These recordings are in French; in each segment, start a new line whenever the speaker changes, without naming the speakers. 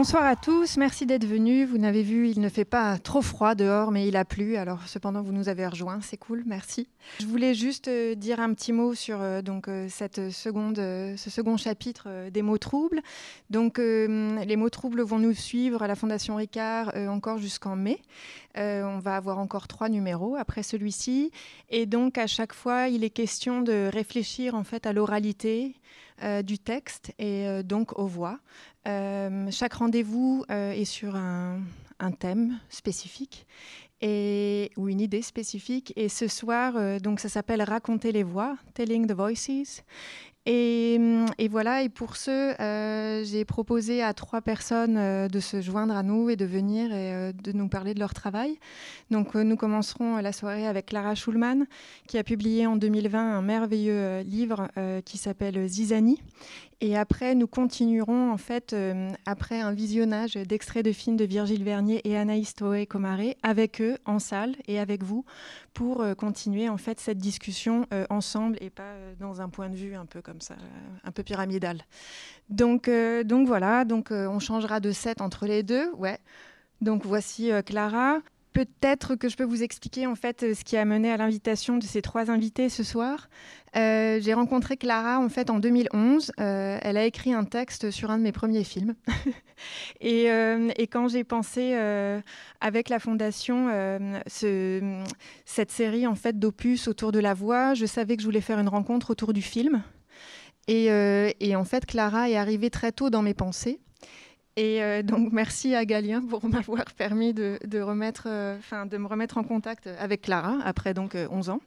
Bonsoir à tous, merci d'être venus. Vous n'avez vu, il ne fait pas trop froid dehors, mais il a plu. Alors cependant, vous nous avez rejoints, c'est cool, merci. Je voulais juste euh, dire un petit mot sur euh, donc euh, cette seconde, ce second chapitre des mots troubles. Donc les mots troubles vont nous suivre à la Fondation Ricard encore jusqu'en mai. on va avoir encore trois numéros après celui-ci, et donc à chaque fois, il est question de réfléchir en fait à l'oralité. Du texte et donc aux voix. chaque rendez-vous est sur un, un, thème spécifique et, ou une idée spécifique. Et ce soir, euh, donc ça s'appelle Raconter les voix, Telling the Voices. Et, et, voilà, et pour ce, euh, j'ai proposé à trois personnes euh, de se joindre à nous et de venir et de nous parler de leur travail. Donc nous commencerons la soirée avec Clara Schulman, qui a publié en 2020 un merveilleux livre qui s'appelle Zizani et après, nous continuerons, en fait, euh, après un visionnage d'extraits de films de Virgile Vernier et Anaïs Toé-Comaré, avec eux, en salle, et avec vous, pour euh, continuer, en fait, cette discussion euh, ensemble et pas dans un point de vue un peu comme ça, un peu pyramidal. Donc, donc voilà, donc, on changera de set entre les deux, ouais. Donc voici Clara. Peut-être que je peux vous expliquer en fait ce qui a mené à l'invitation de ces trois invités ce soir. Euh, j'ai rencontré Clara en fait en 2011. Euh, elle a écrit un texte sur un de mes premiers films. et, euh, quand j'ai pensé avec la fondation ce, cette série en fait d'opus autour de la voix, je savais que je voulais faire une rencontre autour du film. Et en fait, Clara est arrivée très tôt dans mes pensées. Et euh, donc merci à Galien pour m'avoir permis euh, de me remettre en contact avec Clara après donc 11 euh, ans.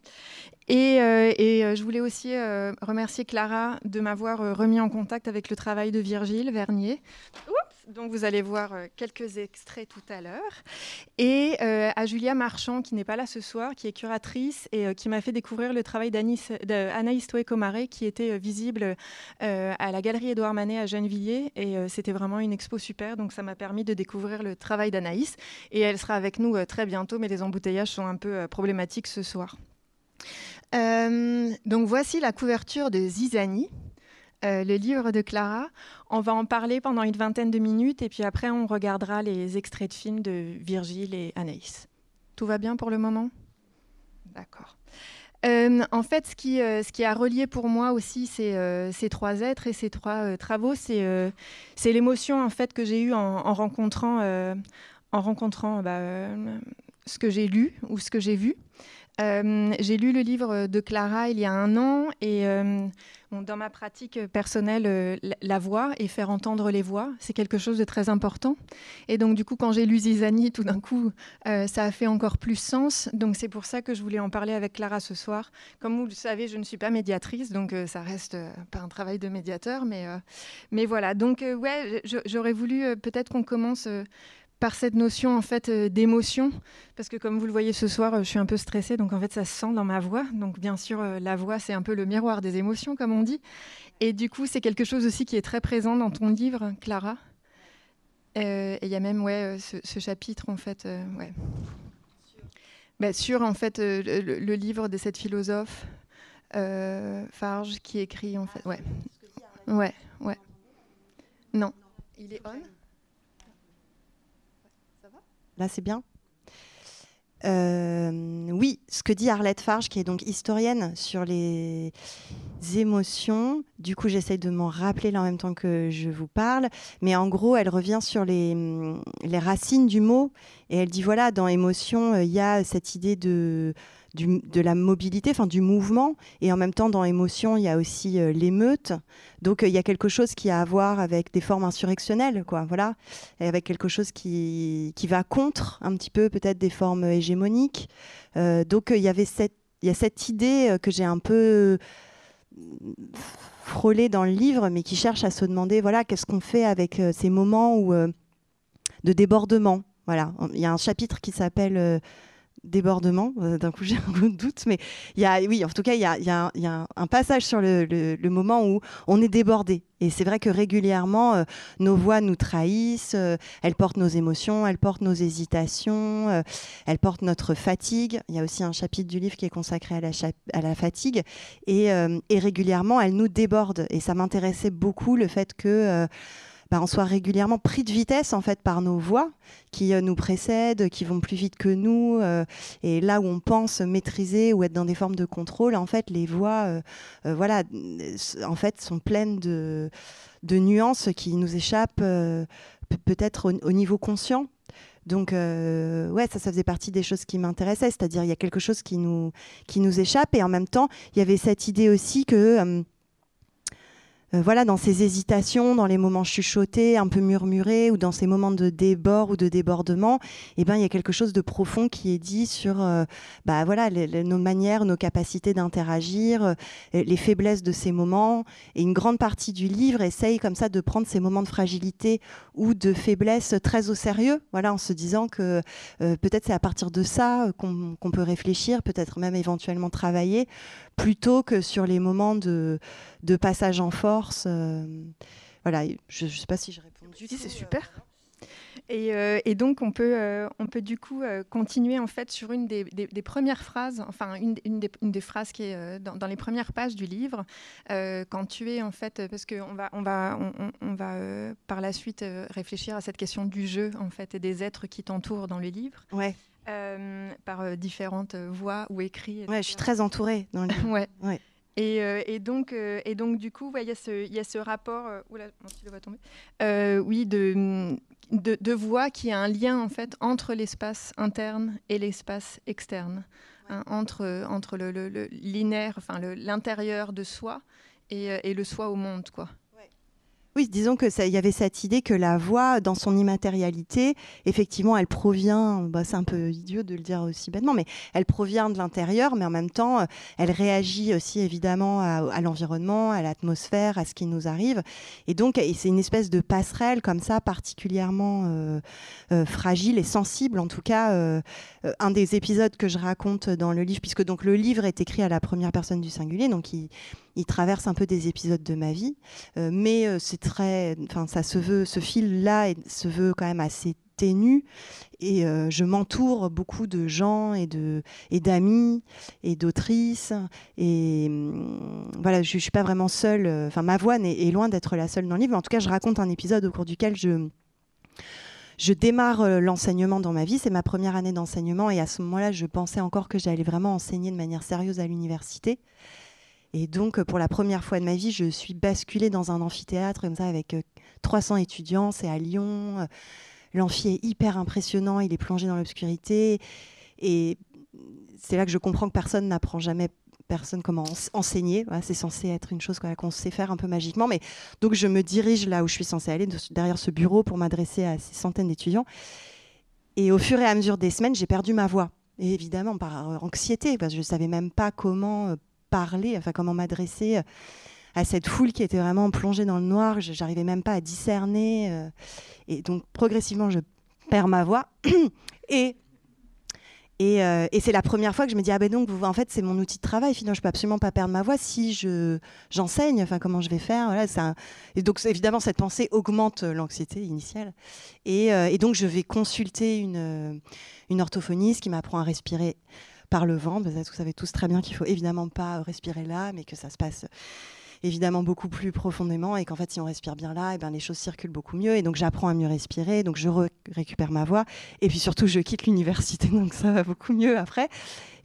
Et, et je voulais aussi remercier Clara de m'avoir remis en contact avec le travail de Virgile Vernier. Donc vous allez voir euh, quelques extraits tout à l'heure. Et euh, à Julia Marchand, qui n'est pas là ce soir, qui est curatrice et euh, qui m'a fait découvrir le travail d'Anaïs Toé-Comaré, qui était visible à la Galerie Édouard Manet à Gennevilliers. Et c'était vraiment une expo super, donc ça m'a permis de découvrir le travail d'Anaïs. Et elle sera avec nous très bientôt, mais les embouteillages sont un peu problématiques ce soir. donc voici la couverture de Zizani. Le livre de Clara. On va en parler pendant une vingtaine de minutes et puis après on regardera les extraits de films de Virgile et Anaïs. Tout va bien pour le moment? D'accord. Euh, en fait, ce qui, euh, ce qui a relié pour moi aussi ces, ces trois êtres et ces trois travaux, c'est l'émotion en fait que j'ai eue en, rencontrant, en rencontrant bah, ce que j'ai lu ou ce que j'ai vu. J'ai lu le livre de Clara il y a un an et dans ma pratique personnelle, euh, la voix et faire entendre les voix, c'est quelque chose de très important. Et donc, du coup, quand j'ai lu Zizani, tout d'un coup, euh, ça a fait encore plus sens. Donc, c'est pour ça que je voulais en parler avec Clara ce soir. Comme vous le savez, je ne suis pas médiatrice, donc euh, ça reste pas un travail de médiateur, mais, mais voilà. Donc, ouais, j'aurais voulu peut-être qu'on commence par cette notion en fait euh, d'émotion, parce que comme vous le voyez ce soir, euh, je suis un peu stressée, donc en fait ça se sent dans ma voix. Donc bien sûr, euh, la voix c'est un peu le miroir des émotions, comme on dit. Et du coup, c'est quelque chose aussi qui est très présent dans ton livre, Clara. et il y a même ouais ce, chapitre en fait, ouais. Bah, sur en fait le, livre de cette philosophe Farge qui écrit en fait, ouais, ouais, ouais. Non, il est on?
Là, c'est bien. Euh, oui, ce que dit Arlette Farge, qui est donc historienne sur les émotions. Du coup, j'essaye de m'en rappeler là en même temps que je vous parle. Mais en gros, elle revient sur les, les racines du mot. Et elle dit voilà, dans émotion, euh, il y a cette idée de de la mobilité, enfin du mouvement, et en même temps dans émotion, il y a aussi euh, l'émeute. Donc euh, il y a quelque chose qui a à voir avec des formes insurrectionnelles, quoi, voilà, avec quelque chose qui, qui va contre un petit peu peut-être des formes hégémoniques. Donc il y avait cette, il y a cette idée que j'ai un peu frôlé dans le livre, mais qui cherche à se demander, voilà, qu'est-ce qu'on fait avec ces moments où, de débordement. Voilà, il y a un chapitre qui s'appelle débordement. Euh, d'un coup, j'ai un doute, mais il y a, oui, en tout cas, il y a, un passage sur le, moment où on est débordé. Et c'est vrai que régulièrement, euh, nos voix nous trahissent, euh, elles portent nos émotions, elles portent nos hésitations, elles portent notre fatigue. Il y a aussi un chapitre du livre qui est consacré à la, à la fatigue. Et, et, régulièrement, elles nous débordent. Et ça m'intéressait beaucoup le fait que bah, on soit régulièrement pris de vitesse en fait par nos voix qui nous précèdent, qui vont plus vite que nous. et là où on pense maîtriser ou être dans des formes de contrôle, en fait, les voix, voilà, en fait, sont pleines de, nuances qui nous échappent peut-être au, niveau conscient. Donc, euh, ouais, ça, ça faisait partie des choses qui m'intéressaient. C'est-à-dire, il y a quelque chose qui nous, qui nous échappe. Et en même temps, il y avait cette idée aussi que euh, euh, voilà, dans ces hésitations, dans les moments chuchotés, un peu murmurés, ou dans ces moments de débord ou de débordement, eh ben, il y a quelque chose de profond qui est dit sur euh, bah, voilà, nos manières, nos capacités d'interagir, euh, les faiblesses de ces moments. Et une grande partie du livre essaye comme ça de prendre ces moments de fragilité ou de faiblesse très au sérieux, voilà, en se disant que peut-être c'est à partir de ça qu'on peut réfléchir, peut-être même éventuellement travailler, plutôt que sur les moments de, de passage en force. Euh, voilà, je ne sais pas si je réponds.
c'est super. Et, euh, et, donc, on peut, euh, on peut du coup continuer en fait sur une des, des, premières phrases, enfin une, une, des, une, des, phrases qui est dans, dans, les premières pages du livre, quand tu es en fait, parce qu'on va, on va, on, on va par la suite réfléchir à cette question du jeu en fait et des êtres qui t'entourent dans le livre.
Ouais.
Par différentes voix ou écrits.
Ouais, je suis très entourée dans le
ouais. ouais. Et, euh, et, donc, euh, et donc, du coup, il y, y, a ce rapport, euh, oula, mon stylo va tomber, oui, de, de, de, voix qui a un lien en fait entre l'espace interne et l'espace externe, hein, entre, entre le, le, le l'intérieur de soi et, et, le soi au monde, quoi.
Oui, disons que il y avait cette idée que la voix, dans son immatérialité, effectivement, elle provient, bah, c'est un peu idiot de le dire aussi bêtement, mais elle provient de l'intérieur, mais en même temps, euh, elle réagit aussi évidemment à, l'environnement, à l'atmosphère, à ce qui nous arrive. Et donc, c'est une espèce de passerelle comme ça, particulièrement euh, euh, fragile et sensible. En tout cas, un des épisodes que je raconte dans le livre, puisque donc le livre est écrit à la première personne du singulier, donc il il traverse un peu des épisodes de ma vie, euh, mais euh, c'est très, enfin ça se veut, ce fil-là se veut quand même assez ténu et euh, je m'entoure beaucoup de gens et de et d'amis et d'autrices et hum, voilà je, ne suis pas vraiment seule enfin ma voix est, loin d'être la seule dans le livre mais en tout cas je raconte un épisode au cours duquel je je démarre l'enseignement dans ma vie, c'est ma première année d'enseignement et à ce moment-là, je pensais encore que j'allais vraiment enseigner de manière sérieuse à l'université. Et donc, pour la première fois de ma vie, je suis basculée dans un amphithéâtre comme ça avec 300 euh, étudiants. C'est à Lyon. Euh, l'amphi est hyper impressionnant. Il est plongé dans l'obscurité. Et c'est là que je comprends que personne n'apprend jamais personne comment enseigner. c'est censé être une chose qu'on sait faire un peu magiquement. Mais donc, je me dirige là où je suis censée aller, derrière ce bureau, pour m'adresser à ces centaines d'étudiants. Et au fur et à mesure des semaines, j'ai perdu ma voix. Et évidemment, par euh, anxiété, parce que je ne savais même pas comment parler, enfin comment m'adresser euh, à cette foule qui était vraiment plongée dans le noir. J'arrivais même pas à discerner. Euh, et donc progressivement, je perds ma voix. et et, euh, et c'est la première fois que je me dis ah ben donc en fait c'est mon outil de travail. Finalement, je peux absolument pas perdre ma voix si je j'enseigne. Enfin comment je vais faire? Voilà. Un... Et donc évidemment cette pensée augmente l'anxiété initiale. Et, et, donc je vais consulter une une orthophoniste qui m'apprend à respirer par le ventre. Vous savez tous très bien qu'il faut évidemment pas respirer là, mais que ça se passe évidemment beaucoup plus profondément et qu'en fait si on respire bien là eh ben les choses circulent beaucoup mieux et donc j'apprends à mieux respirer donc je récupère ma voix et puis surtout je quitte l'université donc ça va beaucoup mieux après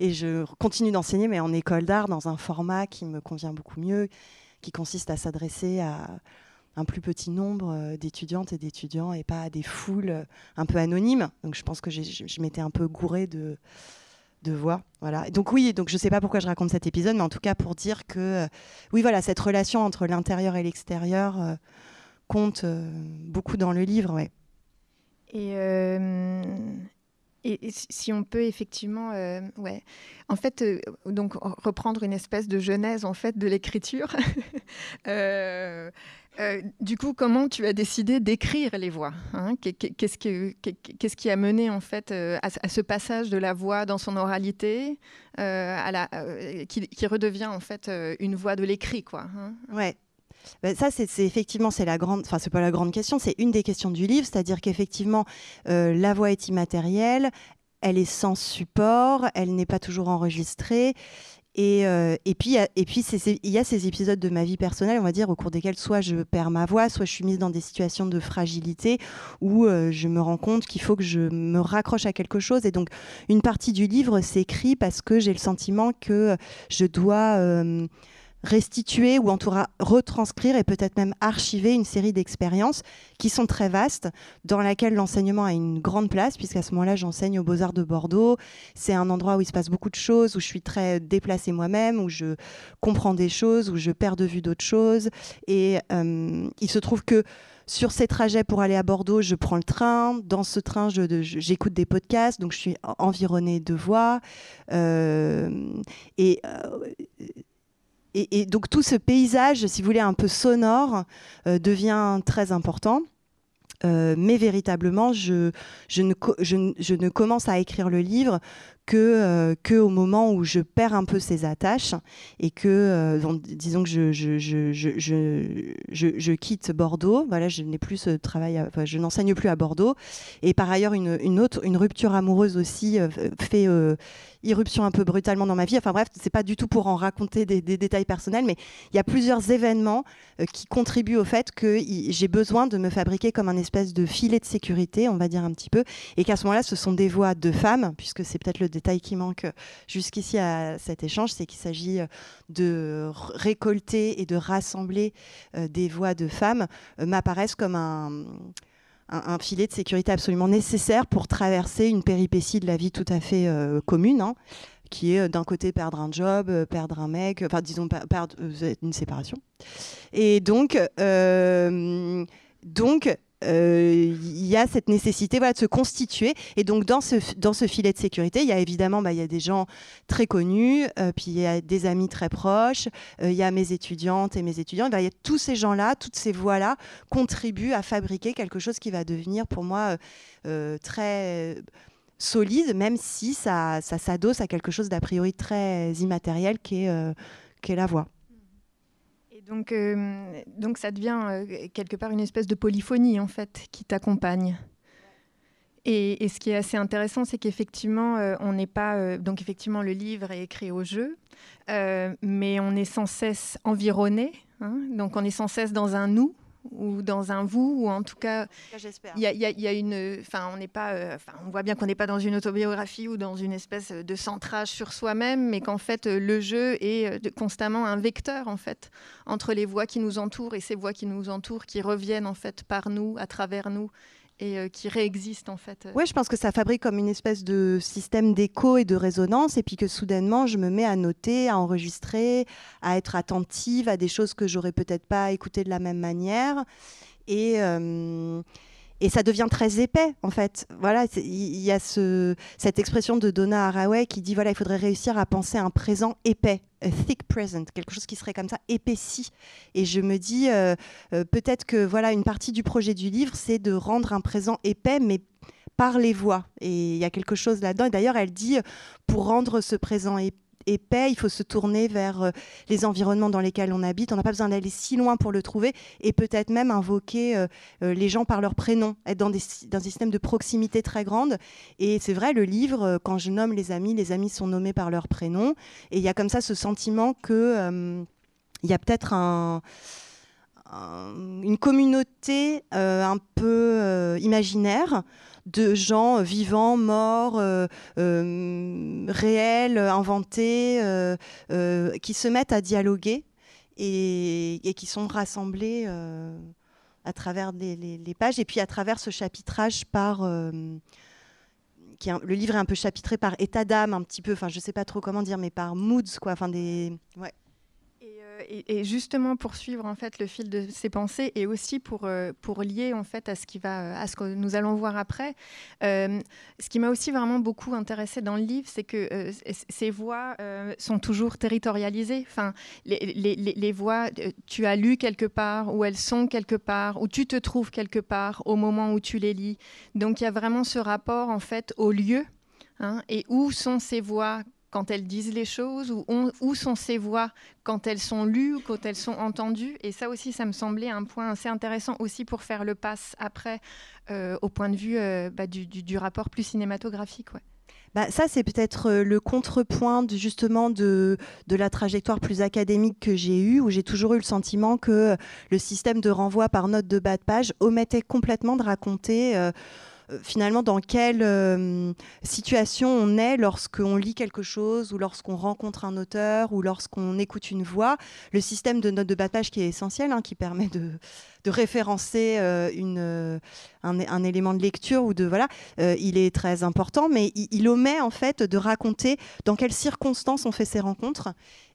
et je continue d'enseigner mais en école d'art dans un format qui me convient beaucoup mieux qui consiste à s'adresser à un plus petit nombre euh, d'étudiantes et d'étudiants et pas à des foules un peu anonymes donc je pense que je m'étais un peu gourée de de voix. Voilà. Donc oui, donc je ne sais pas pourquoi je raconte cet épisode, mais en tout cas pour dire que euh, oui, voilà, cette relation entre l'intérieur et l'extérieur euh, compte euh, beaucoup dans le livre.
Et, et, si on peut effectivement, ouais, en fait, donc reprendre une espèce de genèse en fait de l'écriture. Euh, du coup, comment tu as décidé d'écrire les voix hein? Qu'est-ce qui a mené en fait euh, à, ce passage de la voix dans son oralité, euh, à la, qui, redevient en fait une voix de l'écrit, quoi
hein? Ouais. Ben, ça, c'est effectivement, c'est la grande, enfin, c'est pas la grande question, c'est une des questions du livre, c'est-à-dire qu'effectivement, la voix est immatérielle, elle est sans support, elle n'est pas toujours enregistrée, Et, et, puis, et puis il y a ces épisodes de ma vie personnelle, on va dire, au cours desquels soit je perds ma voix, soit je suis mise dans des situations de fragilité où je me rends compte qu'il faut que je me raccroche à quelque chose. Et donc, une partie du livre s'écrit parce que j'ai le sentiment que je dois restituer ou en tout retranscrire et peut-être même archiver une série d'expériences qui sont très vastes, dans laquelle l'enseignement a une grande place, puisqu'à ce moment-là, j'enseigne aux Beaux-Arts de Bordeaux. C'est un endroit où il se passe beaucoup de choses, où je suis très déplacée moi-même, où je comprends des choses, où je perds de vue d'autres choses. Et euh, il se trouve que sur ces trajets pour aller à Bordeaux, je prends le train. Dans ce train, j'écoute des podcasts, donc je suis environnée de voix. Euh, et euh, et, donc tout ce paysage, si vous voulez, un peu sonore, euh, devient très important. Euh, mais véritablement, je, ne, commence à écrire le livre que, euh, que moment où je perds un peu ces attaches et que, euh, disons que je, je, je, je, quitte Bordeaux, voilà, je n'ai plus ce travail, je n'enseigne plus à Bordeaux. Et par ailleurs, une, une autre, une rupture amoureuse aussi euh, fait irruption un peu brutalement dans ma vie. Enfin bref, c'est pas du tout pour en raconter des, détails personnels, mais il y a plusieurs événements qui contribuent au fait que j'ai besoin de me fabriquer comme un espèce de filet de sécurité, on va dire un petit peu, et qu'à ce moment-là, ce sont des voix de femmes, puisque c'est peut-être le détail qui manque jusqu'ici à cet échange, c'est qu'il s'agit euh, de récolter et de rassembler euh, des voix de femmes, euh, m'apparaissent comme un, filet de sécurité absolument nécessaire pour traverser une péripétie de la vie tout à fait commune. Hein, qui est d'un côté perdre un job, perdre un mec, enfin disons perdre une séparation. Et donc, donc euh, il y a cette nécessité voilà, de se constituer. Et donc, dans ce, dans filet de sécurité, il y a évidemment bah, y a des gens très connus, euh, puis il y a des amis très proches, euh, il y a mes étudiantes et mes étudiants. Bah, y a tous ces gens-là, toutes ces voix-là contribuent à fabriquer quelque chose qui va devenir pour moi très solide, même si ça, ça s'adosse à quelque chose d'a priori très immatériel qui est la voix.
Donc, euh, donc ça devient euh, quelque part une espèce de polyphonie en fait qui t'accompagne. Et, ce qui est assez intéressant, c'est qu'effectivement, euh, on n'est pas donc effectivement le livre est écrit au jeu, mais on est sans cesse environné. Hein. donc on est sans cesse dans un nous ou dans un vous, ou en tout cas, il y, a une, enfin, on n'est pas, euh, enfin, on voit bien qu'on n'est pas dans une autobiographie ou dans une espèce de centrage sur soi-même, mais qu'en fait, le jeu est euh, constamment un vecteur en fait entre les voix qui nous entourent et ces voix qui nous entourent, qui reviennent en fait par nous, à travers nous, et euh, qui réexiste en fait.
Oui, je pense que ça fabrique comme une espèce de système d'écho et de résonance, et puis que soudainement je me mets à noter, à enregistrer, à être attentive à des choses que j'aurais peut-être pas écoutées de la même manière. Et, euh, et ça devient très épais en fait. Voilà, il y a ce, cette expression de Donna Haraway qui dit voilà, il faudrait réussir à penser un présent épais, a thick present, quelque chose qui serait comme ça épaissi. Et je me dis euh, euh, peut-être que voilà, une partie du projet du livre, c'est de rendre un présent épais, mais par les voix. Et il y a quelque chose là-dedans. Et d'ailleurs, elle dit pour rendre ce présent épais épais, il faut se tourner vers euh, les environnements dans lesquels on habite. On n'a pas besoin d'aller si loin pour le trouver et peut-être même invoquer euh, euh, les gens par leur prénom, être dans des systèmes de proximité très grandes. Et c'est vrai, le livre, quand je nomme les amis, les amis sont nommés par leur prénom. Et il y a comme ça ce sentiment que il y a peut-être un une communauté un peu imaginaire de gens vivants, morts, euh, euh, réels, inventés, euh, qui se mettent à dialoguer et, qui sont rassemblés à travers les, pages. Et puis à travers ce chapitrage par... Le livre est un peu chapitré par état d'âme, un petit peu, enfin je sais pas trop comment dire, mais par moods, quoi, enfin
et, justement pour suivre en fait le fil de ses pensées et aussi pour, euh, pour lier en fait à ce qui va à ce que nous allons voir après. Euh, ce qui m'a aussi vraiment beaucoup intéressé dans le livre, c'est que euh, ces voix sont toujours territorialisées. Enfin, les, les, les, voix, tu as lu quelque part ou elles sont quelque part ou tu te trouves quelque part au moment où tu les lis. Donc il y a vraiment ce rapport en fait au lieu. Hein, et où sont ces voix quand elles disent les choses où sont ces voix quand elles sont lues ou quand elles sont entendues. Et ça aussi, ça me semblait un point assez intéressant aussi pour faire le pass après euh, au point de vue euh, bah, du, rapport plus cinématographique.
Bah, ça, c'est peut-être euh, le contrepoint justement de, la trajectoire plus académique que j'ai eue, où j'ai toujours eu le sentiment que le système de renvoi par note de bas de page omettait complètement de raconter finalement dans quelle euh, situation on est lorsqu'on lit quelque chose ou lorsqu'on rencontre un auteur ou lorsqu'on écoute une voix. Le système de notes de bas qui est essentiel, hein, qui permet de, référencer euh, un, élément de lecture ou de voilà, il est très important, mais il, il, omet en fait de raconter dans quelles circonstances on fait ces rencontres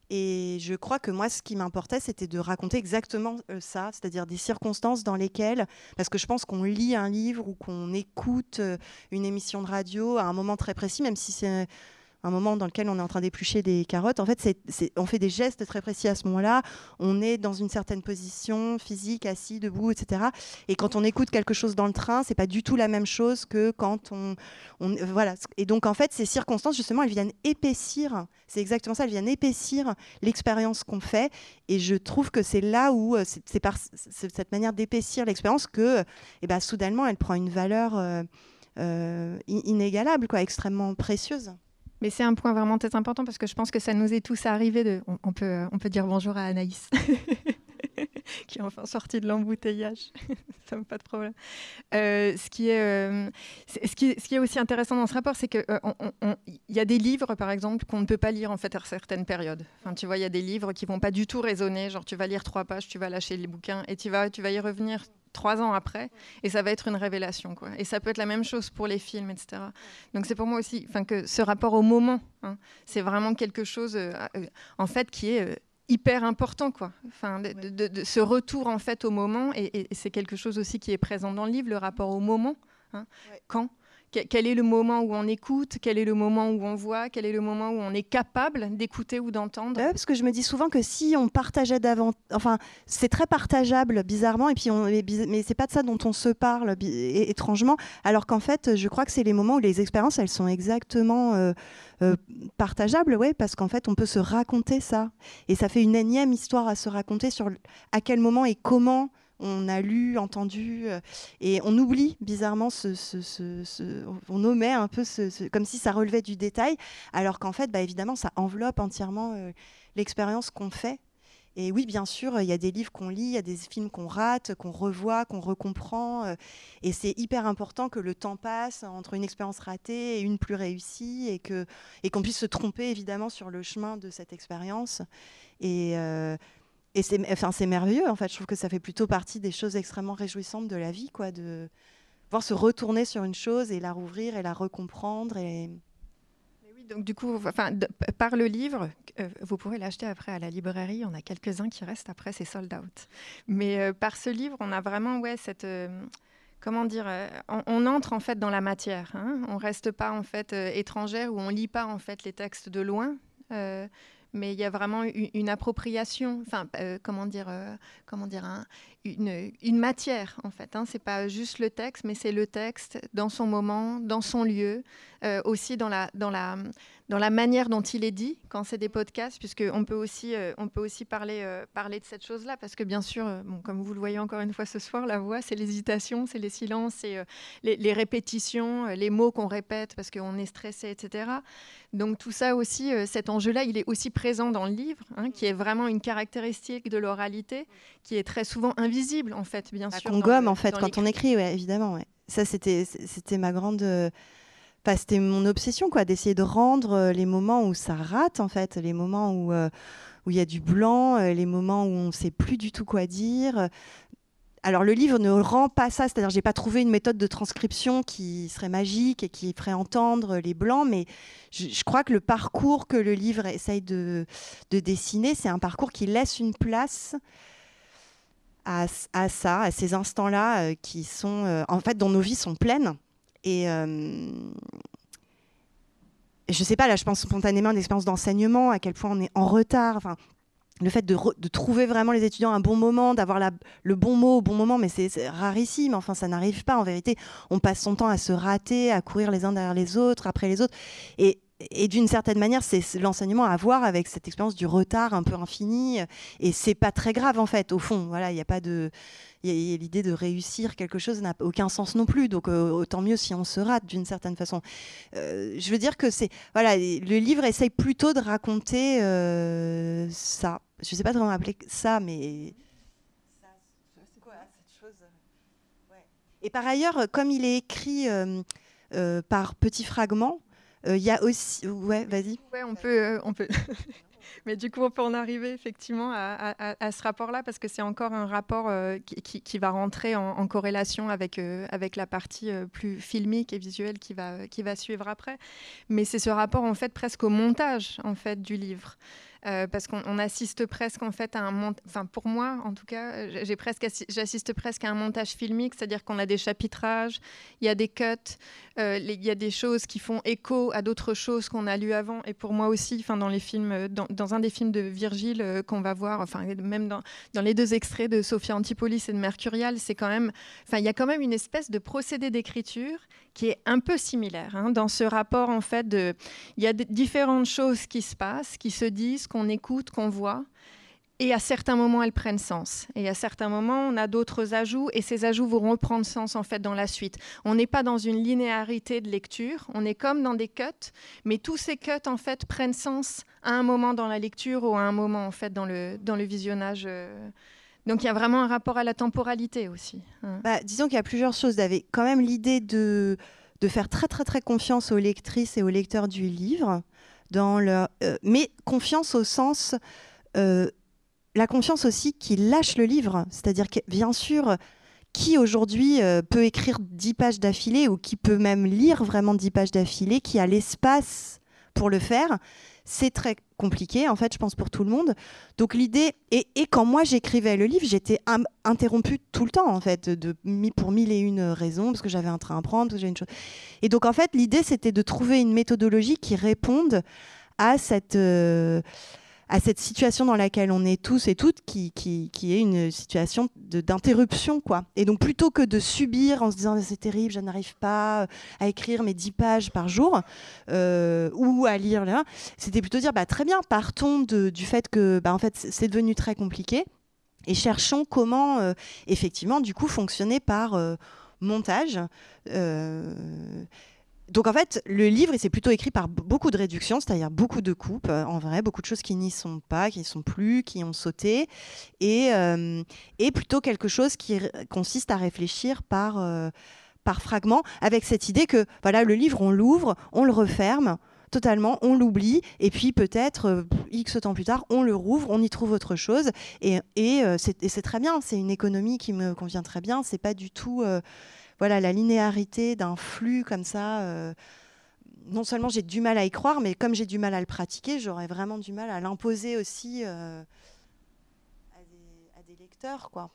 et je crois que moi, ce qui m'importait, c'était de raconter exactement euh, ça, c'est-à-dire des circonstances dans lesquelles, parce que je pense qu'on lit un livre ou qu'on écoute euh, une émission de radio à un moment très précis, même si c'est un moment dans lequel on est en train d'éplucher des carottes. En fait, on fait des gestes très précis à ce moment-là. On est dans une certaine position physique, assis, debout, etc. Et quand on écoute quelque chose dans le train, c'est pas du tout la même chose que quand on, voilà. Et donc en fait, ces circonstances justement, elles viennent épaissir. C'est exactement ça. Elles viennent épaissir l'expérience qu'on fait. Et je trouve que c'est là où euh, c'est, par cette manière d'épaissir l'expérience que, eh ben, soudainement, elle prend une valeur. Euh, euh, inégalable, quoi, extrêmement précieuse.
Mais c'est un point vraiment très important parce que je pense que ça nous est tous arrivé. On, peut, on peut dire bonjour à Anaïs, qui est enfin sortie de l'embouteillage. ça me pas de problème. Euh, ce, qui est, euh, ce, qui est, ce qui aussi intéressant dans ce rapport, c'est qu'il euh, y a des livres, par exemple, qu'on ne peut pas lire en fait à certaines périodes. Enfin, tu vois, il y a des livres qui vont pas du tout résonner. Genre, tu vas lire trois pages, tu vas lâcher les bouquins et tu vas, tu vas y revenir trois ans après, et ça va être une révélation. Quoi. Et ça peut être la même chose pour les films, etc. Donc c'est pour moi aussi que ce rapport au moment, hein, c'est vraiment quelque chose, euh, euh, en fait, qui est euh, hyper important. Quoi. Enfin, de, ce retour, en fait, au moment, et, c'est quelque chose aussi qui est présent dans le livre, le rapport au moment. Hein. Quand quel est le moment où on écoute Quel est le moment où on voit Quel est le moment où on est capable d'écouter ou d'entendre
Parce que je me dis souvent que si on partageait davantage, enfin, c'est très partageable bizarrement, et puis on, mais c'est pas de ça dont on se parle étrangement. Alors qu'en fait, je crois que c'est les moments où les expériences, elles sont exactement euh, euh, partageables, ouais, parce qu'en fait, on peut se raconter ça, et ça fait une énième histoire à se raconter sur à quel moment et comment on a lu, entendu, euh, et on oublie bizarrement ce, on omet un peu comme si ça relevait du détail, alors qu'en fait, bah, évidemment, ça enveloppe entièrement euh, l'expérience qu'on fait. Et oui, bien sûr, il y a des livres qu'on lit, il y a des films qu'on rate, qu'on revoit, qu'on recomprend. Euh, et c'est hyper important que le temps passe entre une expérience ratée et une plus réussie et qu'on et qu'on puisse se tromper évidemment sur le chemin de cette expérience. Et, et c'est enfin, merveilleux, en fait. Je trouve que ça fait plutôt partie des choses extrêmement réjouissantes de la vie, quoi, de voir se retourner sur une chose et la rouvrir et la recomprendre. Et...
oui, donc du coup, enfin, par le livre, euh, vous pourrez l'acheter après à la librairie. On a quelques-uns qui restent après, c'est sold out. Mais euh, par ce livre, on a vraiment, ouais, cette euh, comment dire, on, entre en fait dans la matière. Hein. On reste pas en fait étrangère ou on lit pas en fait les textes de loin mais il y a vraiment une, appropriation, enfin, euh, comment dire, euh, comment dire, une, matière en fait. Hein. C'est pas juste le texte, mais c'est le texte dans son moment, dans son lieu, euh, aussi dans la, manière dont il est dit quand c'est des podcasts, puisqu'on peut aussi, euh, on peut aussi parler, euh, parler de cette chose-là, parce que bien sûr, comme vous le voyez encore une fois ce soir, la voix, c'est l'hésitation, c'est les silences, c'est les, répétitions, les mots qu'on répète parce qu'on est stressé, etc. Donc tout ça aussi, cet enjeu-là, il est aussi présent dans le livre, hein, qui est vraiment une caractéristique de l'oralité, qui est très souvent invisible, en fait, bien bah, sûr.
Qu'on gomme, en fait, quand on écrit, ouais, évidemment. Ouais. Ça, c'était ma grande c'était mon obsession, quoi, d'essayer de rendre euh, les moments où ça rate, en fait, les moments où euh, où il y a du blanc, les moments où on ne sait plus du tout quoi dire. Alors le livre ne rend pas ça, c'est-à-dire j'ai pas trouvé une méthode de transcription qui serait magique et qui ferait entendre les blancs, mais je, crois que le parcours que le livre essaye de, de dessiner, c'est un parcours qui laisse une place à, ça, à ces instants-là qui sont, en fait, dont nos vies sont pleines. Et euh, je sais pas, là, je pense spontanément à une expérience d'enseignement, à quel point on est en retard. Enfin, le fait de, trouver vraiment les étudiants un bon moment, d'avoir le bon mot au bon moment, mais c'est rarissime. Enfin, ça n'arrive pas. En vérité, on passe son temps à se rater, à courir les uns derrière les autres, après les autres. Et et d'une certaine manière, c'est l'enseignement à voir avec cette expérience du retard un peu infini. Et c'est pas très grave en fait, au fond. Voilà, il n'y a pas de, l'idée de réussir quelque chose n'a aucun sens non plus. Donc euh, autant mieux si on se rate d'une certaine façon. Euh, je veux dire que c'est voilà, le livre essaye plutôt de raconter euh, ça. Je sais pas comment appeler ça, mais Et par ailleurs, comme il est écrit par petits fragments, il y a aussi. Ouais, vas-y.
Ouais, on peut. on peut... Mais du coup, on peut en arriver effectivement à, ce rapport-là parce que c'est encore un rapport euh, qui, va rentrer en, corrélation avec, euh, avec la partie euh, plus filmique et visuelle qui va, qui va suivre après. Mais c'est ce rapport en fait presque au montage en fait du livre. Euh, parce qu'on assiste presque en fait à un montage, enfin pour moi en tout cas, j'ai presque j'assiste presque à un montage filmique, c'est-à-dire qu'on a des chapitrages, il y a des cuts, euh, il y a des choses qui font écho à d'autres choses qu'on a lues avant. Et pour moi aussi, enfin dans les films, dans, dans, un des films de Virgile euh, qu'on va voir, enfin même dans, dans, les deux extraits de Sophia Antipolis et de Mercurial, c'est quand même, enfin il y a quand même une espèce de procédé d'écriture qui est un peu similaire hein, dans ce rapport en fait de, il y a différentes choses qui se passent, qui se disent qu'on écoute, qu'on voit. Et à certains moments, elles prennent sens. Et à certains moments, on a d'autres ajouts, et ces ajouts vont reprendre sens en fait dans la suite. On n'est pas dans une linéarité de lecture, on est comme dans des cuts, mais tous ces cuts en fait prennent sens à un moment dans la lecture ou à un moment en fait dans le, dans le visionnage. Euh. Donc il y a vraiment un rapport à la temporalité aussi.
Hein. Bah, disons qu'il y a plusieurs choses. Vous quand même l'idée de, de faire très très très confiance aux lectrices et aux lecteurs du livre euh, mais confiance au sens, euh, la confiance aussi qu'ils lâchent le livre. C'est-à-dire que, bien sûr, qui aujourd'hui euh, peut écrire dix pages d'affilée ou qui peut même lire vraiment dix pages d'affilée, qui a l'espace pour le faire c'est très compliqué, en fait, je pense, pour tout le monde. Donc l'idée, et, quand moi j'écrivais le livre, j'étais interrompue tout le temps, en fait, de, pour mille et une raisons, parce que j'avais un train à prendre, parce que une chose. Et donc, en fait, l'idée, c'était de trouver une méthodologie qui réponde à cette... Euh, à cette situation dans laquelle on est tous et toutes, qui, qui, qui est une situation d'interruption. quoi. Et donc plutôt que de subir en se disant c'est terrible, je n'arrive pas à écrire mes 10 pages par jour euh, ou à lire, c'était plutôt dire bah, très bien, partons de, du fait que bah, en fait, c'est devenu très compliqué et cherchons comment euh, effectivement du coup fonctionner par euh, montage. Donc en fait, le livre, c'est plutôt écrit par beaucoup de réductions, c'est-à-dire beaucoup de coupes, euh, en vrai, beaucoup de choses qui n'y sont pas, qui n'y sont plus, qui ont sauté, et, euh, plutôt quelque chose qui consiste à réfléchir par, euh, par fragments, avec cette idée que voilà, le livre, on l'ouvre, on le referme totalement, on l'oublie, et puis peut-être X temps plus tard, on le rouvre, on y trouve autre chose, et, et c'est très bien, c'est une économie qui me convient très bien, c'est pas du tout voilà, la linéarité d'un flux comme ça, euh, non seulement j'ai du mal à y croire, mais comme j'ai du mal à le pratiquer, j'aurais vraiment du mal à l'imposer aussi euh, à, des, lecteurs. Quoi.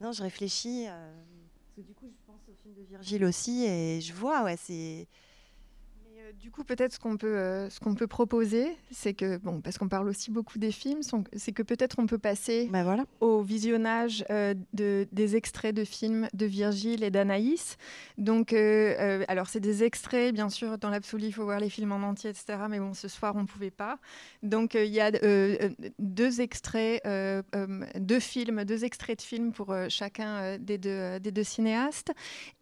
Non, je réfléchis. Euh, du coup, je pense au film de Virgile aussi, et je vois, ouais, c'est
du coup, peut-être ce qu'on peut, euh, ce qu'on peut proposer, c'est que, bon, parce qu'on parle aussi beaucoup des films, c'est que peut-être on peut passer
voilà.
au visionnage euh, de, des extraits de films de Virgile et d'Anaïs. Donc, euh, alors, c'est des extraits, bien sûr, dans l'absolu, il faut voir les films en entier, etc. Mais bon, ce soir, on ne pouvait pas. Donc, il y a deux extraits, deux films, deux extraits de films pour chacun des deux, des deux cinéastes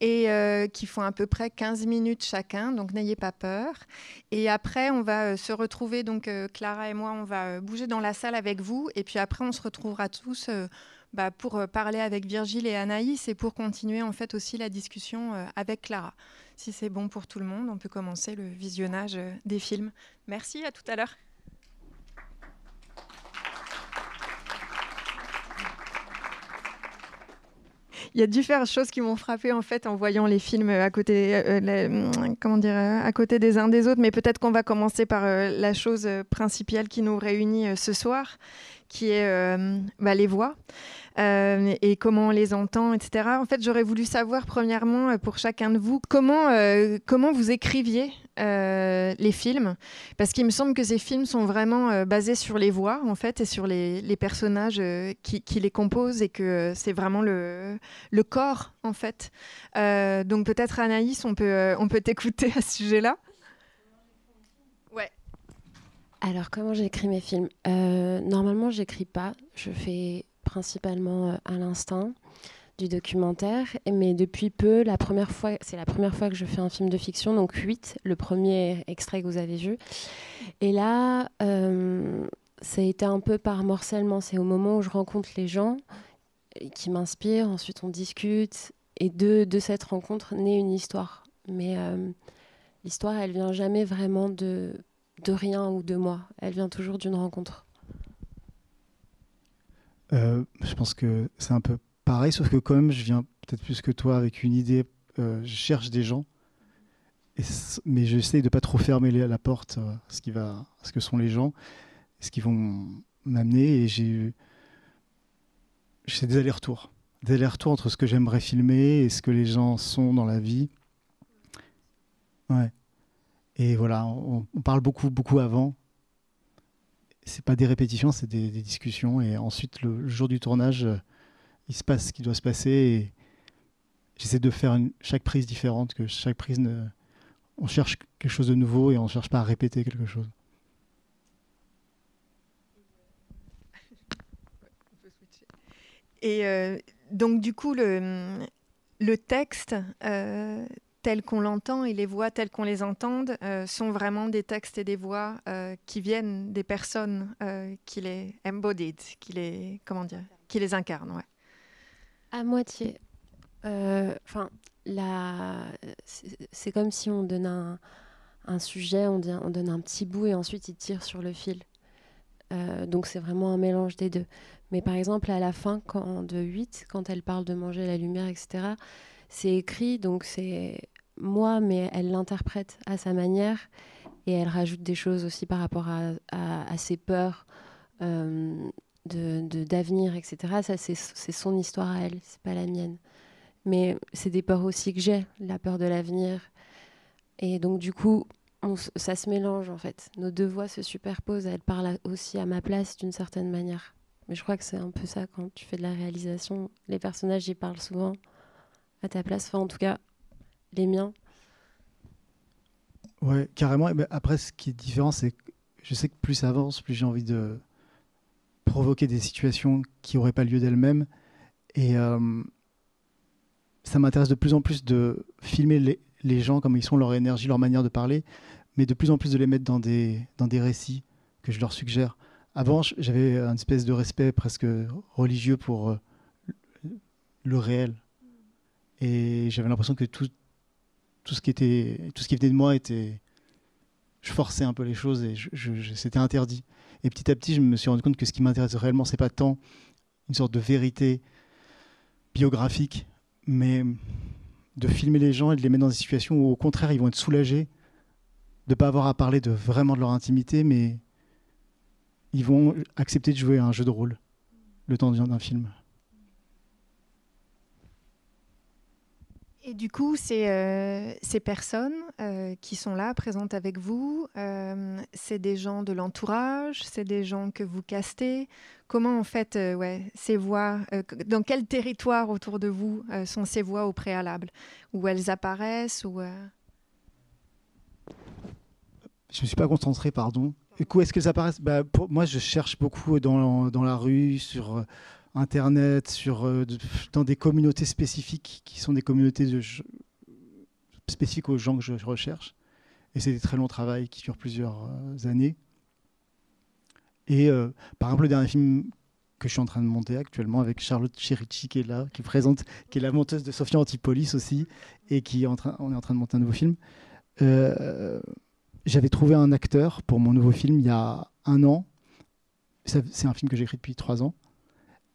et qui font à peu près 15 minutes chacun. Donc, n'ayez pas peur. Et après, on va euh, se retrouver, donc euh, Clara et moi, on va euh, bouger dans la salle avec vous. Et puis après, on se retrouvera tous bah, pour parler avec Virgile et Anaïs et pour continuer en fait aussi la discussion avec Clara. Si c'est bon pour tout le monde, on peut commencer le visionnage des films. Merci, à tout à l'heure. Il y a différentes choses qui m'ont frappé en fait en voyant les films à côté, euh, euh, comment dire, euh, à côté des uns des autres. Mais peut-être qu'on va commencer par la chose principale qui nous réunit ce soir, qui est bah, les voix. Euh, et comment on les entend, etc. En fait, j'aurais voulu savoir, premièrement, euh, pour chacun de vous, comment, euh, comment vous écriviez les films, parce qu'il me semble que ces films sont vraiment basés sur les voix, en fait, et sur les, personnages qui, qui, les composent, et que c'est vraiment le, le corps, en fait. donc peut-être, Anaïs, on peut, on peut t'écouter à ce sujet-là
Alors, comment j'écris mes films? Euh, Normalement, j'écris pas. Je fais principalement euh, à l'instinct du documentaire. Mais depuis peu, la première fois, c'est la première fois que je fais un film de fiction, donc 8, le premier extrait que vous avez vu. Et là, euh, ça a été un peu par morcellement. C'est au moment où je rencontre les gens qui m'inspirent, ensuite on discute, et de, de cette rencontre naît une histoire. Mais euh, l'histoire, elle vient jamais vraiment de, de rien ou de moi. Elle vient toujours d'une rencontre.
Euh, je pense que c'est un peu pareil, sauf que quand même, je viens peut-être plus que toi avec une idée. Euh, je cherche des gens, mais j'essaye de pas trop fermer la porte à ce, qui va, ce que sont les gens, ce qui vont m'amener. Et j'ai j'ai des allers-retours. Des allers-retours entre ce que j'aimerais filmer et ce que les gens sont dans la vie. Ouais. Et voilà, on, parle beaucoup, beaucoup avant. C'est pas des répétitions, c'est des, discussions. Et ensuite, le, jour du tournage, euh, il se passe ce qui doit se passer. Et j'essaie de faire chaque prise différente, que chaque prise, on cherche quelque chose de nouveau et on ne cherche pas à répéter quelque chose.
Et euh, donc, du coup, le, le texte, euh, tel qu'on l'entend et les voix telles qu'on les entend euh, sont vraiment des textes et des voix qui viennent des personnes qui les embodied, qui les, comment dire, qui les incarnent. Ouais.
À moitié. Enfin, c'est comme si on donne un, sujet, on, dit, on donne un petit bout et ensuite il tire sur le fil. donc c'est vraiment un mélange des deux. Mais par exemple, à la fin quand, de 8, quand elle parle de manger la lumière, etc., c'est écrit, donc c'est moi, mais elle l'interprète à sa manière et elle rajoute des choses aussi par rapport à, à, ses peurs euh, de d'avenir, etc. Ça, c'est son histoire à elle, c'est pas la mienne. Mais c'est des peurs aussi que j'ai, la peur de l'avenir. Et donc, du coup, ça se mélange en fait. Nos deux voix se superposent. Elle parle aussi à ma place d'une certaine manière. Mais je crois que c'est un peu ça quand tu fais de la réalisation. Les personnages, y parlent souvent à ta place. Enfin, en tout cas, les miens.
Ouais, carrément. après, ce qui est différent, c'est que je sais que plus ça avance, plus j'ai envie de provoquer des situations qui n'auraient pas lieu d'elles-mêmes. Et euh, ça m'intéresse de plus en plus de filmer les, gens comme ils sont, leur énergie, leur manière de parler, mais de plus en plus de les mettre dans des, dans des récits que je leur suggère. Avant, j'avais un espèce de respect presque religieux pour euh, le réel. Et j'avais l'impression que tout, tout, ce qui était, tout ce qui venait de moi était. Je forçais un peu les choses et c'était interdit. Et petit à petit, je me suis rendu compte que ce qui m'intéresse réellement, c'est pas tant une sorte de vérité biographique, mais de filmer les gens et de les mettre dans des situations où, au contraire, ils vont être soulagés de ne pas avoir à parler de vraiment de leur intimité, mais ils vont accepter de jouer à un jeu de rôle le temps d'un film.
Et du coup, ces, euh, ces personnes euh, qui sont là, présentes avec vous, euh, c'est des gens de l'entourage, c'est des gens que vous castez. Comment en fait, ouais, ces voix, dans quel territoire autour de vous sont ces voix au préalable? Où elles apparaissent ou,
Je ne me suis pas concentré, pardon. Du coup, est-ce qu'elles apparaissent? Bah, Moi, je cherche beaucoup dans, dans la rue, sur Internet, euh, dans des communautés spécifiques qui sont des communautés spécifiques aux gens que je, recherche. Et c'est des très longs travaux qui durent plusieurs euh, années. Et par exemple, le dernier film que je suis en train de monter actuellement avec Charlotte Cherici qui est là, qui présente, qui est la monteuse de Sophia Antipolis aussi, et qui est en train, on est en train de monter un nouveau film. Euh, j'avais trouvé un acteur pour mon nouveau film il y a un an. C'est un film que j'ai écrit depuis trois ans.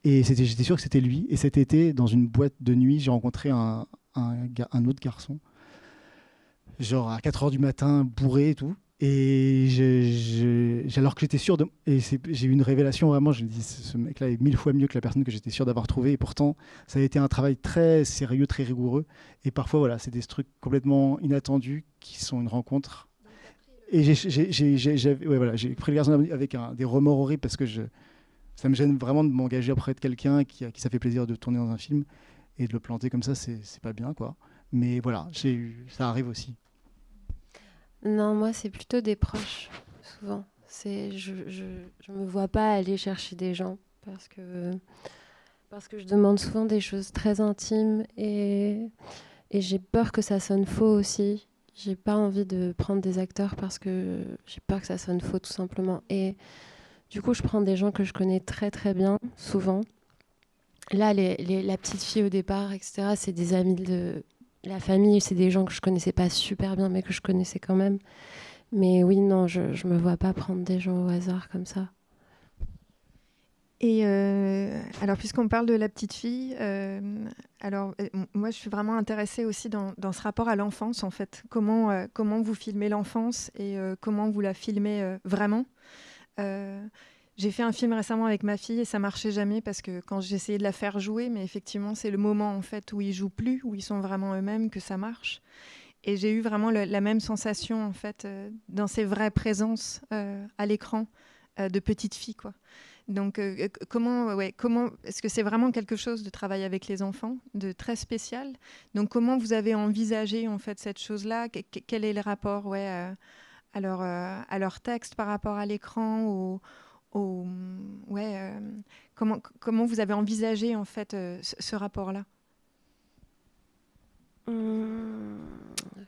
Et j'étais sûr que c'était lui. Et cet été, dans une boîte de nuit, j'ai rencontré un, un, autre garçon, genre à 4 h du matin, bourré et tout. Et alors que j'étais sûr de. Et j'ai eu une révélation vraiment. Je me dis, ce mec-là est mille fois mieux que la personne que j'étais sûr d'avoir trouvé. Et pourtant, ça a été un travail très sérieux, très rigoureux. Et parfois, voilà, c'est des trucs complètement inattendus qui sont une rencontre et j'ai voilà, pris le garçon avec un, des remords horribles parce que je, ça me gêne vraiment de m'engager auprès de quelqu'un qui, ça fait plaisir de tourner dans un film et de le planter comme ça, c'est pas bien quoi. Mais voilà, ça arrive aussi.
Non, moi c'est plutôt des proches, souvent. C'est, je, je, me vois pas aller chercher des gens parce que, parce que je demande souvent des choses très intimes et, et j'ai peur que ça sonne faux aussi. J'ai pas envie de prendre des acteurs parce que j'ai peur que ça sonne faux tout simplement. Et du coup, je prends des gens que je connais très très bien, souvent. Là, la petite fille au départ, etc., c'est des amis de la famille, c'est des gens que je connaissais pas super bien, mais que je connaissais quand même. Mais oui, non, je ne me vois pas prendre des gens au hasard comme ça.
Et euh, alors, puisqu'on parle de la petite fille, euh, alors euh, moi, je suis vraiment intéressée aussi dans, dans ce rapport à l'enfance, en fait. Comment, comment vous filmez l'enfance et comment vous la filmez vraiment? J'ai fait un film récemment avec ma fille et ça marchait jamais parce que quand j'essayais de la faire jouer, mais effectivement, c'est le moment en fait où ils jouent plus, où ils sont vraiment eux-mêmes que ça marche. Et j'ai eu vraiment la même sensation en fait euh, dans ces vraies présences euh, à l'écran euh, de petite fille quoi. Donc comment ouais, comment est-ce que c'est vraiment quelque chose de travailler avec les enfants de très spécial? Donc comment vous avez envisagé en fait cette chose-là? Quel est le rapport ouais à leur à leur texte par rapport à l'écran ou ouais, euh, comment, comment vous avez envisagé en fait euh, ce, rapport-là?
Hum,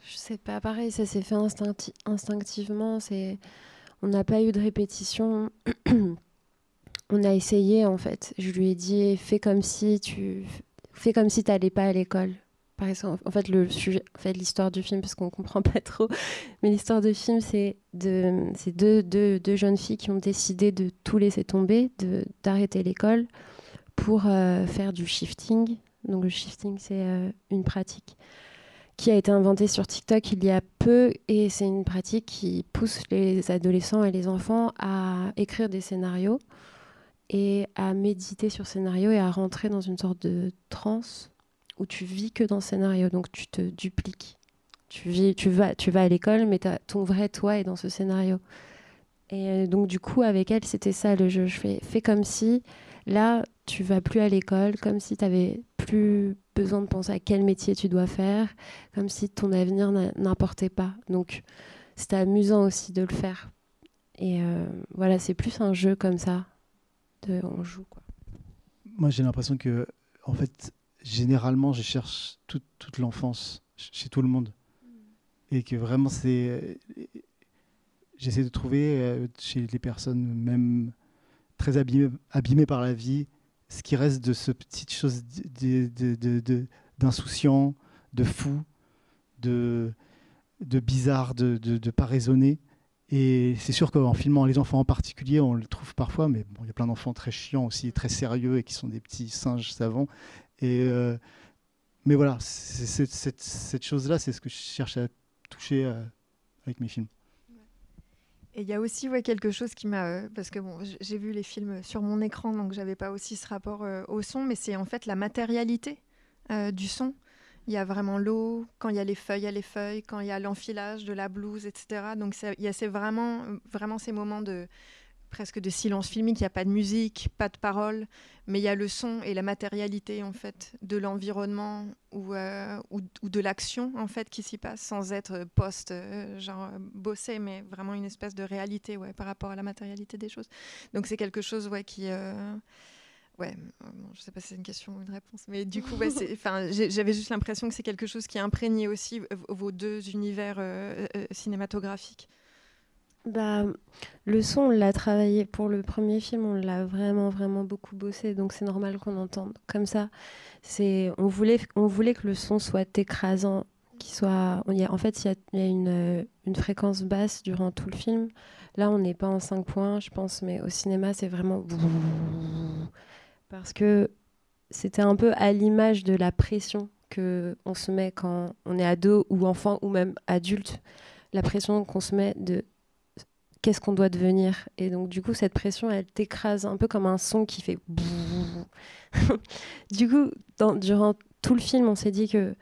Je sais pas, pareil, ça s'est fait instinctivement. C'est, on n'a pas eu de répétition. on a essayé en fait. Je lui ai dit, fais comme si tu, fais comme si t'allais pas à l'école par exemple, en fait, le sujet, en fait, l'histoire du film, parce qu'on comprend pas trop, mais l'histoire du film, c'est de, deux, deux, deux, jeunes filles qui ont décidé de tout laisser tomber, de, d'arrêter l'école pour euh, faire du shifting. Donc, le shifting, c'est euh, une pratique qui a été inventée sur TikTok il y a peu, et c'est une pratique qui pousse les adolescents et les enfants à écrire des scénarios et à méditer sur scénario et à rentrer dans une sorte de transe où tu vis que dans le scénario, donc tu te dupliques. Tu, vis, tu, vas, tu vas à l'école, mais ton vrai toi est dans ce scénario. Et euh, donc, du coup, avec elle, c'était ça le jeu. Je fais, comme si, là, tu vas plus à l'école, comme si tu n'avais plus besoin de penser à quel métier tu dois faire, comme si ton avenir n'importait pas. Donc, c'était amusant aussi de le faire. Et euh, voilà, c'est plus un jeu comme ça. On joue.
Moi, j'ai l'impression que, en fait, généralement, je cherche toute, l'enfance chez tout le monde. Mm. Et que vraiment, c'est. J'essaie de trouver euh, chez les personnes, même très abîmées, abîmées, par la vie, ce qui reste de ce petite chose d'insouciant, de, fou, de, de bizarre, de ne pas raisonner. Et c'est sûr qu'en filmant les enfants en particulier, on le trouve parfois, mais bon, il y a plein d'enfants très chiants aussi, très sérieux et qui sont des petits singes savants. Et, euh, mais voilà, cette, chose-là, c'est ce que je cherche à toucher euh, avec mes films.
Et il y a aussi ouais, quelque chose qui m'a. Euh, parce que bon, j'ai vu les films sur mon écran, donc j'avais pas aussi ce rapport au son, mais c'est en fait la matérialité du son. Il y a vraiment l'eau, quand il y a les feuilles, il y a les feuilles, quand il y a l'enfilage de la blouse, etc. Donc il y a vraiment, vraiment ces moments de, presque de silence filmique, il n'y a pas de musique, pas de paroles, mais il y a le son et la matérialité en fait de l'environnement ou, euh, ou, de l'action en fait qui s'y passe sans être post euh, genre bossé, mais vraiment une espèce de réalité ouais, par rapport à la matérialité des choses. Donc c'est quelque chose ouais, qui euh, Ouais, je sais pas si c'est une question ou une réponse, mais du coup, j'avais juste l'impression que c'est quelque chose qui imprégné aussi vos deux univers cinématographiques.
Bah, le son, on l'a travaillé pour le premier film, on l'a vraiment, vraiment beaucoup bossé, donc c'est normal qu'on entende comme ça. C'est, on voulait, on voulait que le son soit écrasant, qu'il soit. En fait, il y a, une, une, fréquence basse durant tout le film. Là, on n'est pas en 5 points, je pense, mais au cinéma, c'est vraiment parce que c'était un peu à l'image de la pression que on se met quand on est ado ou enfant ou même adulte, la pression qu'on se met de qu'est-ce qu'on doit devenir. Et donc, du coup, cette pression, elle t'écrase un peu comme un son qui fait. du coup, durant tout le film, on s'est dit que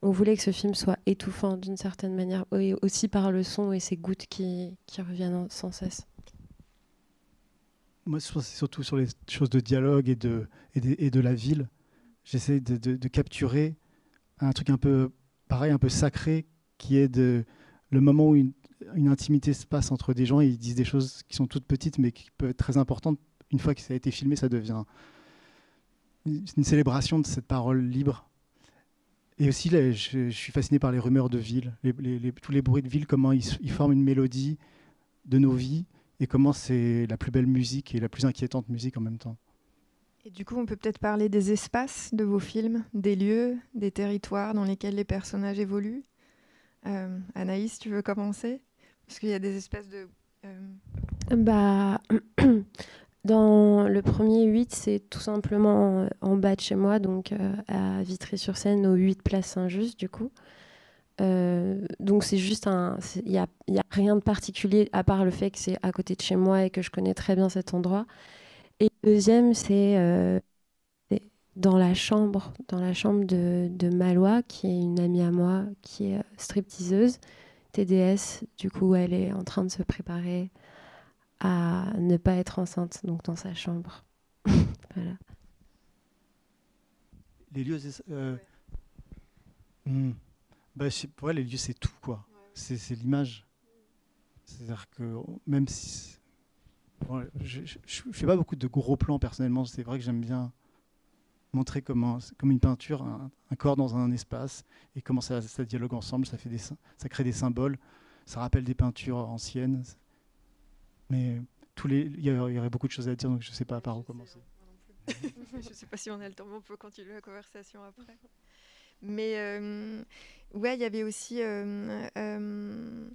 on voulait que ce film soit étouffant d'une certaine manière, aussi par le son et ces gouttes qui, reviennent sans cesse.
Moi, c'est surtout sur les choses de dialogue et de, la ville. J'essaie de, capturer un truc un peu pareil, un peu sacré, qui est le moment où une, une intimité se passe entre des gens et ils disent des choses qui sont toutes petites mais qui peuvent être très importantes. Une fois que ça a été filmé, ça devient une célébration de cette parole libre. Et aussi, là, je, suis fasciné par les rumeurs de ville, tous les bruits de ville, comment ils, ils, forment une mélodie de nos vies et comment c'est la plus belle musique et la plus inquiétante musique en même temps.
Et du coup, on peut peut-être parler des espaces de vos films, des lieux, des territoires dans lesquels les personnages évoluent? Euh, Anaïs, tu veux commencer? Parce qu'il y a des espèces de...
Euh, bah, dans le premier 8, c'est tout simplement en bas de chez moi, donc euh, à Vitry-sur-Seine, au 8 Place Saint-Just, du coup. donc c'est juste un... Il n'y a, a rien de particulier à part le fait que c'est à côté de chez moi et que je connais très bien cet endroit. Et le deuxième, c'est euh, dans la chambre, dans la chambre de, de Malois, qui est une amie à moi, qui est euh, stripteaseuse, TDS. Du coup, elle est en train de se préparer à ne pas être enceinte, donc dans sa chambre. voilà.
Les lieux, euh, hmm. bah, pour elle, les lieux, c'est tout, quoi. C'est l'image. C'est-à-dire que même si je ne fais pas beaucoup de gros plans personnellement. C'est vrai que j'aime bien montrer comment, comme une peinture, un, corps dans un espace et comment ça, ça, dialogue ensemble. Ça, fait des, ça crée des symboles. Ça rappelle des peintures anciennes. Mais tous les, il y, aurait beaucoup de choses à dire, donc je ne sais pas par où commencer.
je ne sais pas si on a le temps, mais on peut continuer la conversation après. Mais euh, ouais, il y avait aussi. Euh, euh,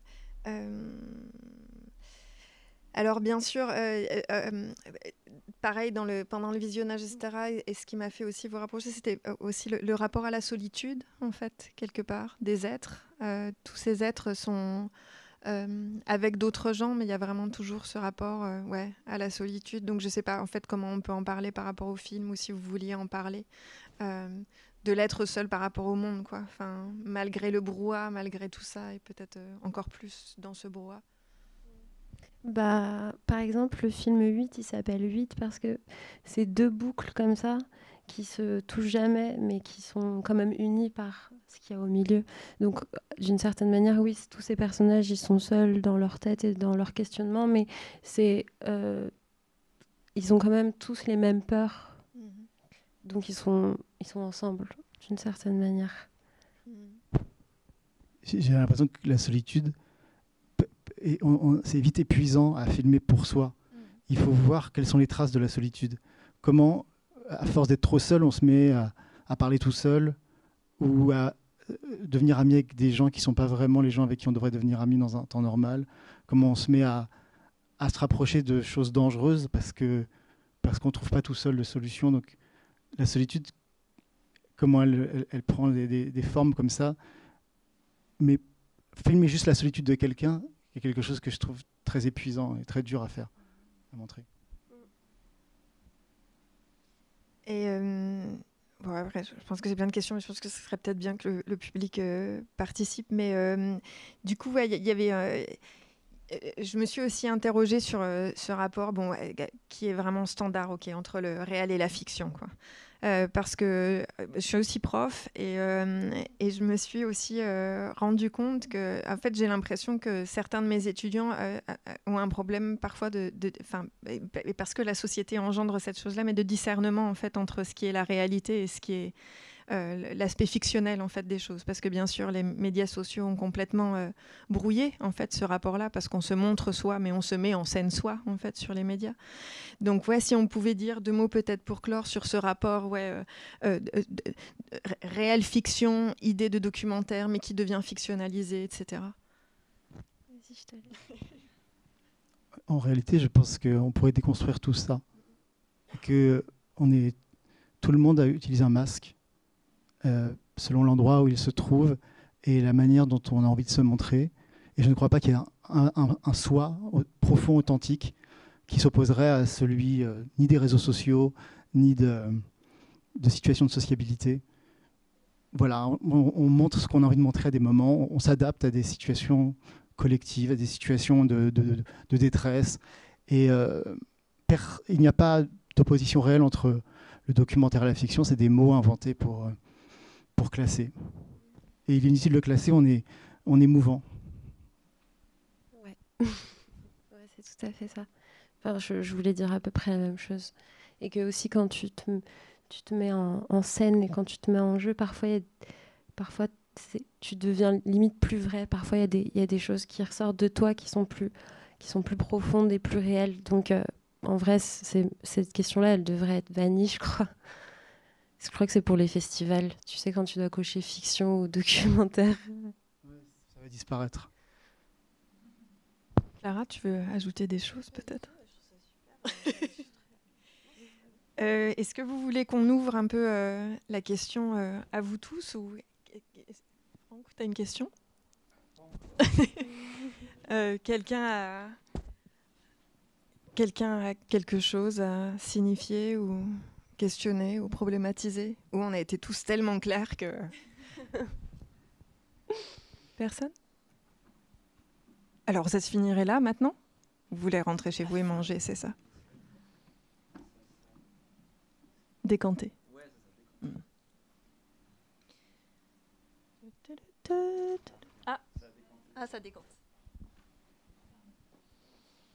alors bien sûr, euh, euh, euh, pareil dans le, pendant le visionnage, etc. Et, ce qui m'a fait aussi vous rapprocher, c'était aussi le, rapport à la solitude, en fait, quelque part, des êtres. tous ces êtres sont avec d'autres gens, mais il y a vraiment toujours ce rapport ouais, à la solitude. Donc je ne sais pas en fait comment on peut en parler par rapport au film ou si vous vouliez en parler. de l'être seul par rapport au monde, quoi. Enfin, malgré le brouhaha, malgré tout ça, et peut-être encore plus dans ce brouhaha.
Bah, par exemple, le film 8, il s'appelle 8 parce que c'est deux boucles comme ça qui se touchent jamais, mais qui sont quand même unies par ce qu'il y a au milieu. Donc, d'une certaine manière, oui, tous ces personnages, ils sont seuls dans leur tête et dans leur questionnement, mais c'est, euh, ils ont quand même tous les mêmes peurs. Mhm. Donc, ils sont, ils sont ensemble, d'une certaine manière.
J'ai l'impression que la solitude, et c'est vite épuisant à filmer pour soi. Mm. Il faut voir quelles sont les traces de la solitude. Comment, à force d'être trop seul, on se met à, parler tout seul ou à euh, devenir ami avec des gens qui ne sont pas vraiment les gens avec qui on devrait devenir ami dans un temps normal? Comment on se met à, à se rapprocher de choses dangereuses parce que parce qu'on ne trouve pas tout seul de solution? Donc la solitude, comment elle, elle, prend des, des, formes comme ça? Mais filmer juste la solitude de quelqu'un, est quelque chose que je trouve très épuisant et très dur à faire, à montrer.
Et euh, après, je pense que j'ai plein de questions, mais je pense que ce serait peut-être bien que le, public euh, participe. Mais euh, du coup, il y, avait. je me suis aussi interrogée sur ce rapport, bon, qui est vraiment standard, ok, entre le réel et la fiction, quoi. Euh, parce que euh, je suis aussi prof et, euh, et je me suis aussi rendu compte que, en fait, j'ai l'impression que certains de mes étudiants ont un problème parfois de, enfin, parce que la société engendre cette chose-là, mais de discernement en fait entre ce qui est la réalité et ce qui est euh, l'aspect fictionnel en fait des choses parce que bien sûr les médias sociaux ont complètement euh, brouillé en fait ce rapport-là parce qu'on se montre soi mais on se met en scène soi en fait sur les médias. Donc ouais si on pouvait dire deux mots peut-être pour clore sur ce rapport ouais euh, réelle fiction idée de documentaire mais qui devient fictionnalisé etc.
En réalité, je pense qu'on pourrait déconstruire tout ça. Que on est, tout le monde a utilisé un masque euh, selon l'endroit où il se trouve et la manière dont on a envie de se montrer. Et je ne crois pas qu'il y ait un, soi profond, authentique, qui s'opposerait à celui euh, ni des réseaux sociaux, ni de, situations de sociabilité. Voilà, on, montre ce qu'on a envie de montrer à des moments, on, s'adapte à des situations collectives, à des situations de, de, détresse. Et euh, il n'y a pas d'opposition réelle entre le documentaire et la fiction, c'est des mots inventés pour, classer. Et il est inutile de classer, on est, on est mouvant.
ouais, c'est tout à fait ça. Enfin, je, voulais dire à peu près la même chose. Et que aussi quand tu te, tu te mets en, en scène et quand tu te mets en jeu, parfois, y a, parfois tu deviens limite plus vrai. Parfois, il y, y, a des choses qui ressortent de toi qui sont plus, qui sont plus profondes et plus réelles. Donc, euh, en vrai, cette question-là, elle devrait être bannie, je crois. Je crois que c'est pour les festivals. Tu sais, quand tu dois cocher fiction ou documentaire.
ça va disparaître.
Clara, tu veux ajouter des choses peut-être? Euh, Est-ce que vous voulez qu'on ouvre un peu euh, la question euh, à vous tous ou Franck, tu as une question? Quelqu'un a... Quelqu'un a quelque chose à signifier ou questionner ou problématiser Ou on a été tous tellement clairs que... Personne? Alors ça se finirait là maintenant? Vous voulez rentrer chez vous et manger, c'est ça? Décanter.
Ah. ah, ça décante.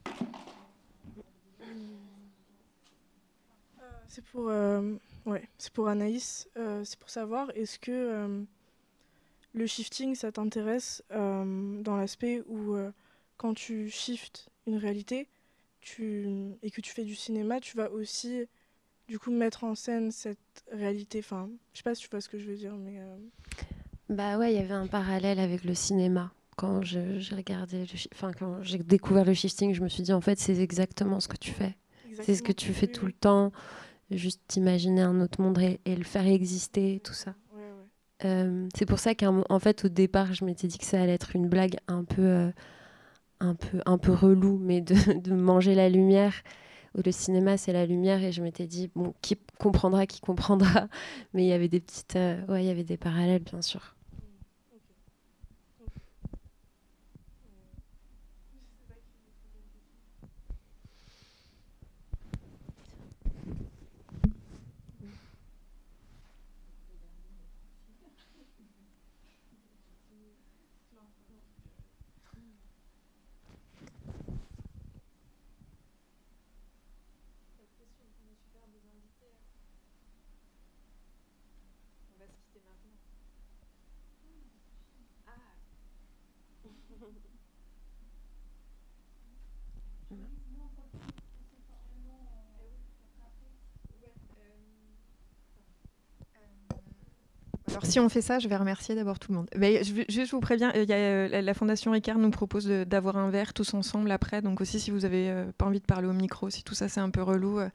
C'est pour, euh, ouais, c'est pour Anaïs. Euh, c'est pour savoir, est-ce que euh, le shifting, ça t'intéresse dans l'aspect où quand tu shifts une réalité tu, et que tu fais du cinéma, tu vas aussi du coup mettre en scène cette réalité? Enfin, je sais pas si tu vois ce que je veux dire, mais.
Bah ouais, il y avait un parallèle avec le cinéma. Quand j'ai regardé, enfin quand j'ai découvert le shifting, je me suis dit en fait c'est exactement ce que tu fais. C'est ce que tu fais tout le temps juste imaginer un autre monde et, et le faire exister, tout ça.
Ouais, ouais.
Euh, c'est pour ça qu'en fait, au départ, je m'étais dit que ça allait être une blague un peu, euh, un peu, un peu relou, mais de, de manger la lumière. Le cinéma, c'est la lumière, et je m'étais dit, bon, qui comprendra, qui comprendra. Mais il y avait des petites, euh, ouais, il y avait des parallèles, bien sûr.
Si on fait ça, je vais remercier d'abord tout le monde. Mais je, vous préviens, euh, la Fondation Ricard nous propose d'avoir un verre tous ensemble après. Donc aussi si vous avez euh, pas envie de parler au micro, si tout ça c'est un peu relou, euh,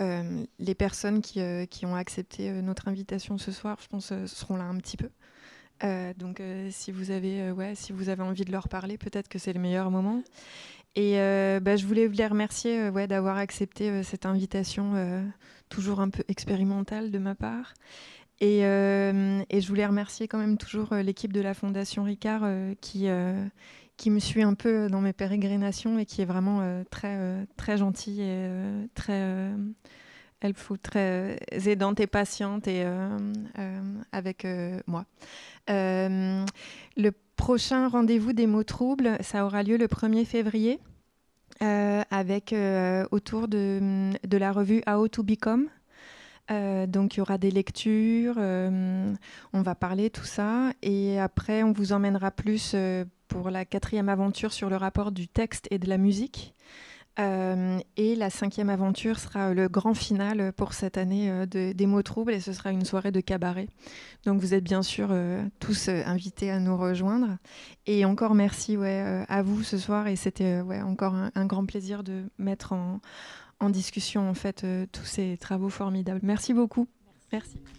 euh les personnes qui, qui ont accepté notre invitation ce soir, je pense, seront là un petit peu. donc si vous avez, ouais, si vous avez envie de leur parler, peut-être que c'est le meilleur moment. Et bah, je voulais les remercier ouais, d'avoir accepté cette invitation toujours un peu expérimentale de ma part. Et, euh, et, je voulais remercier quand même toujours euh, l'équipe de la Fondation Ricard euh, qui, qui me suit un peu dans mes pérégrinations et qui est vraiment très, très gentille et très très aidante et patiente et, avec moi. le prochain rendez-vous des mots troubles, ça aura lieu le 1er février. avec autour de, de la revue How to Become euh, donc il y aura des lectures, euh, on va parler tout ça, et après on vous emmènera plus euh, pour la quatrième aventure sur le rapport du texte et de la musique. Et la cinquième aventure sera le grand final pour cette année de, des mots troubles et ce sera une soirée de cabaret. Donc vous êtes bien sûr tous invités à nous rejoindre. Et encore merci ouais, à vous ce soir et c'était ouais, encore un, un, grand plaisir de mettre en, en discussion en fait tous ces travaux formidables. Merci beaucoup. Merci. merci.